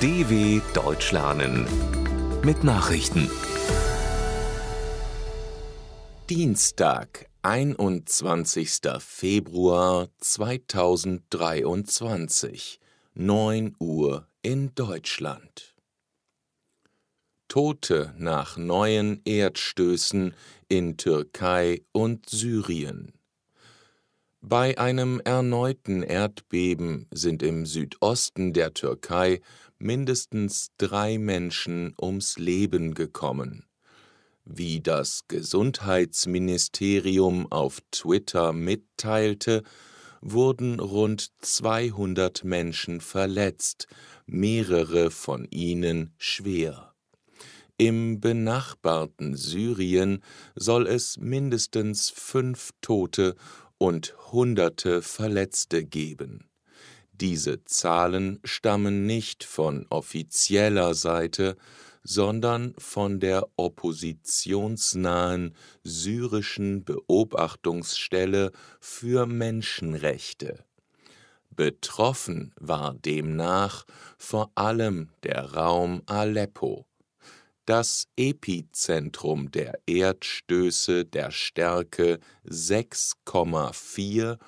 DW Deutsch lernen mit Nachrichten. Dienstag, 21. Februar 2023, 9 Uhr in Deutschland. Tote nach neuen Erdstößen in Türkei und Syrien. Bei einem erneuten Erdbeben sind im Südosten der Türkei mindestens drei Menschen ums Leben gekommen. Wie das Gesundheitsministerium auf Twitter mitteilte, wurden rund 200 Menschen verletzt, mehrere von ihnen schwer. Im benachbarten Syrien soll es mindestens fünf Tote und Hunderte Verletzte geben. Diese Zahlen stammen nicht von offizieller Seite, sondern von der oppositionsnahen syrischen Beobachtungsstelle für Menschenrechte. Betroffen war demnach vor allem der Raum Aleppo das Epizentrum der Erdstöße der Stärke 6,4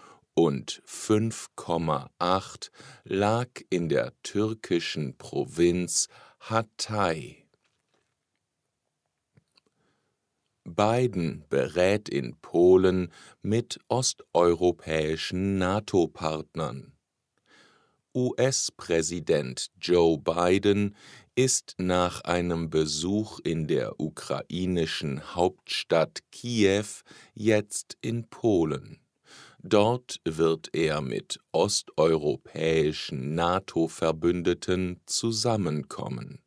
und 5,8 lag in der türkischen Provinz Hatay. Biden berät in Polen mit osteuropäischen NATO-Partnern. US-Präsident Joe Biden ist nach einem Besuch in der ukrainischen Hauptstadt Kiew jetzt in Polen. Dort wird er mit osteuropäischen NATO-Verbündeten zusammenkommen.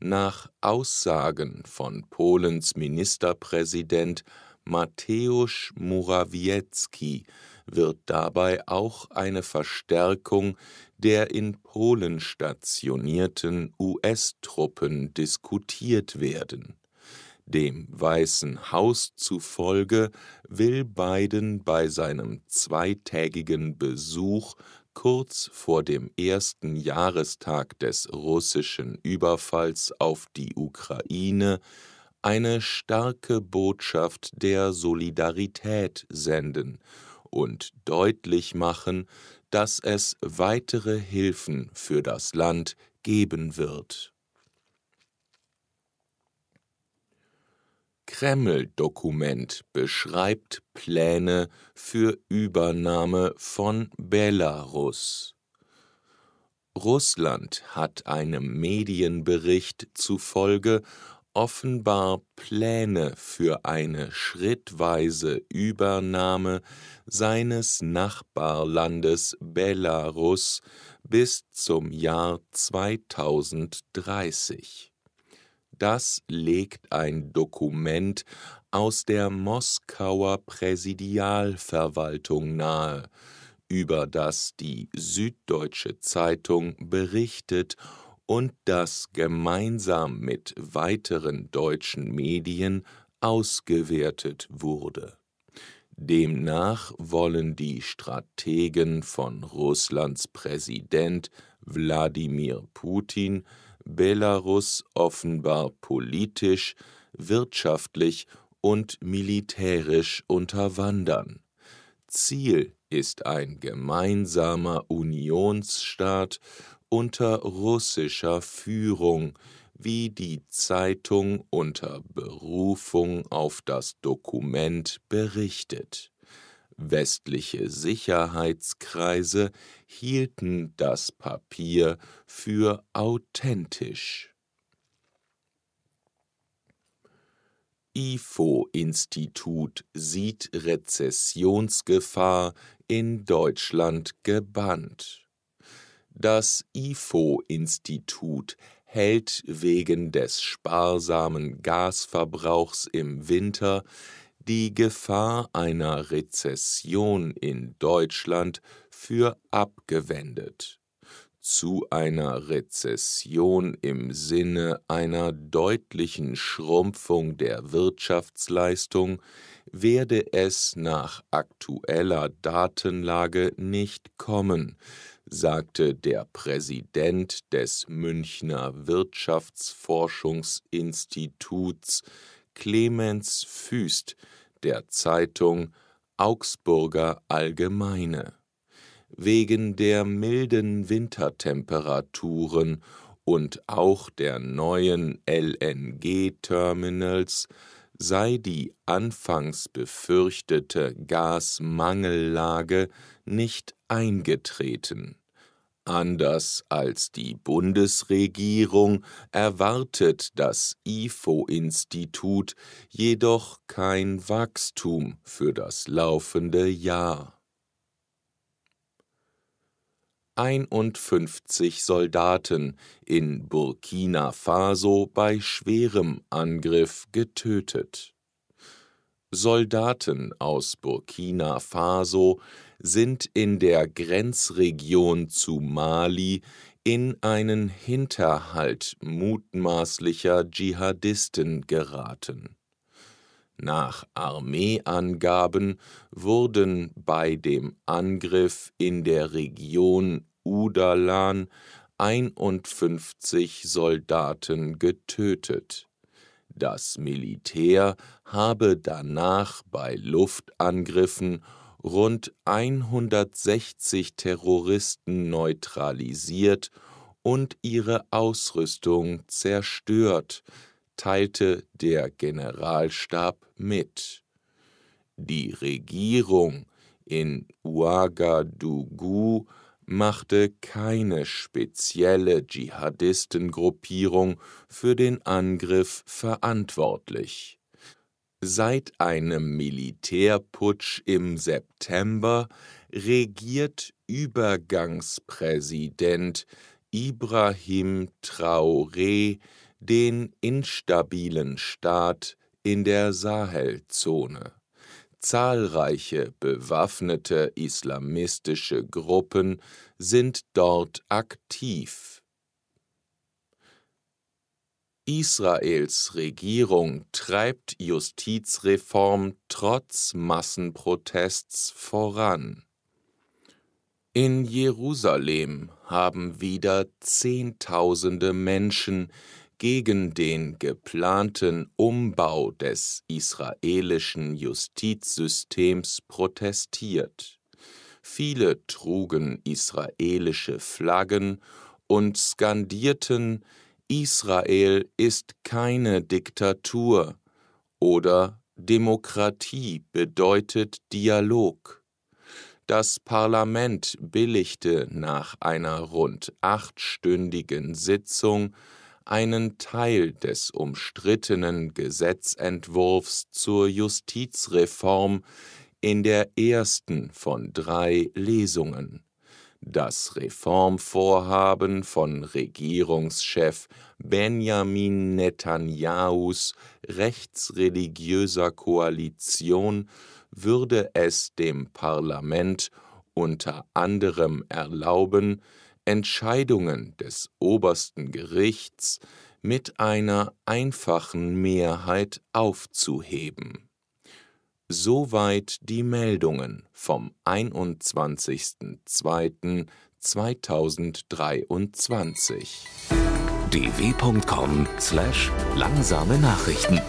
Nach Aussagen von Polens Ministerpräsident Mateusz Morawiecki wird dabei auch eine Verstärkung der in Polen stationierten US-Truppen diskutiert werden. Dem Weißen Haus zufolge will Biden bei seinem zweitägigen Besuch kurz vor dem ersten Jahrestag des russischen Überfalls auf die Ukraine eine starke Botschaft der Solidarität senden und deutlich machen, dass es weitere Hilfen für das Land geben wird. Kreml-Dokument beschreibt Pläne für Übernahme von Belarus. Russland hat einem Medienbericht zufolge offenbar Pläne für eine schrittweise Übernahme seines Nachbarlandes Belarus bis zum Jahr 2030. Das legt ein Dokument aus der Moskauer Präsidialverwaltung nahe, über das die Süddeutsche Zeitung berichtet und das gemeinsam mit weiteren deutschen Medien ausgewertet wurde. Demnach wollen die Strategen von Russlands Präsident Wladimir Putin Belarus offenbar politisch, wirtschaftlich und militärisch unterwandern. Ziel ist ein gemeinsamer Unionsstaat unter russischer Führung, wie die Zeitung unter Berufung auf das Dokument berichtet. Westliche Sicherheitskreise hielten das Papier für authentisch. IFO-Institut sieht Rezessionsgefahr in Deutschland gebannt. Das IFO-Institut hält wegen des sparsamen Gasverbrauchs im Winter die Gefahr einer Rezession in Deutschland für abgewendet. Zu einer Rezession im Sinne einer deutlichen Schrumpfung der Wirtschaftsleistung werde es nach aktueller Datenlage nicht kommen, sagte der Präsident des Münchner Wirtschaftsforschungsinstituts Clemens Füst der Zeitung Augsburger Allgemeine. Wegen der milden Wintertemperaturen und auch der neuen LNG-Terminals sei die anfangs befürchtete Gasmangellage nicht eingetreten. Anders als die Bundesregierung erwartet das IFO-Institut jedoch kein Wachstum für das laufende Jahr. 51 Soldaten in Burkina Faso bei schwerem Angriff getötet. Soldaten aus Burkina Faso sind in der Grenzregion zu Mali in einen Hinterhalt mutmaßlicher Dschihadisten geraten. Nach Armeeangaben wurden bei dem Angriff in der Region Udalan 51 Soldaten getötet. Das Militär habe danach bei Luftangriffen rund 160 Terroristen neutralisiert und ihre Ausrüstung zerstört, teilte der Generalstab mit. Die Regierung in Ouagadougou machte keine spezielle Dschihadistengruppierung für den Angriff verantwortlich. Seit einem Militärputsch im September regiert Übergangspräsident Ibrahim Traoré den instabilen Staat in der Sahelzone. Zahlreiche bewaffnete islamistische Gruppen sind dort aktiv. Israels Regierung treibt Justizreform trotz Massenprotests voran. In Jerusalem haben wieder Zehntausende Menschen gegen den geplanten Umbau des israelischen Justizsystems protestiert. Viele trugen israelische Flaggen und skandierten Israel ist keine Diktatur oder Demokratie bedeutet Dialog. Das Parlament billigte nach einer rund achtstündigen Sitzung einen Teil des umstrittenen Gesetzentwurfs zur Justizreform in der ersten von drei Lesungen. Das Reformvorhaben von Regierungschef Benjamin Netanyahus rechtsreligiöser Koalition würde es dem Parlament unter anderem erlauben, Entscheidungen des obersten Gerichts mit einer einfachen Mehrheit aufzuheben. Soweit die Meldungen vom 21.02.2023. dw.com/langsame Nachrichten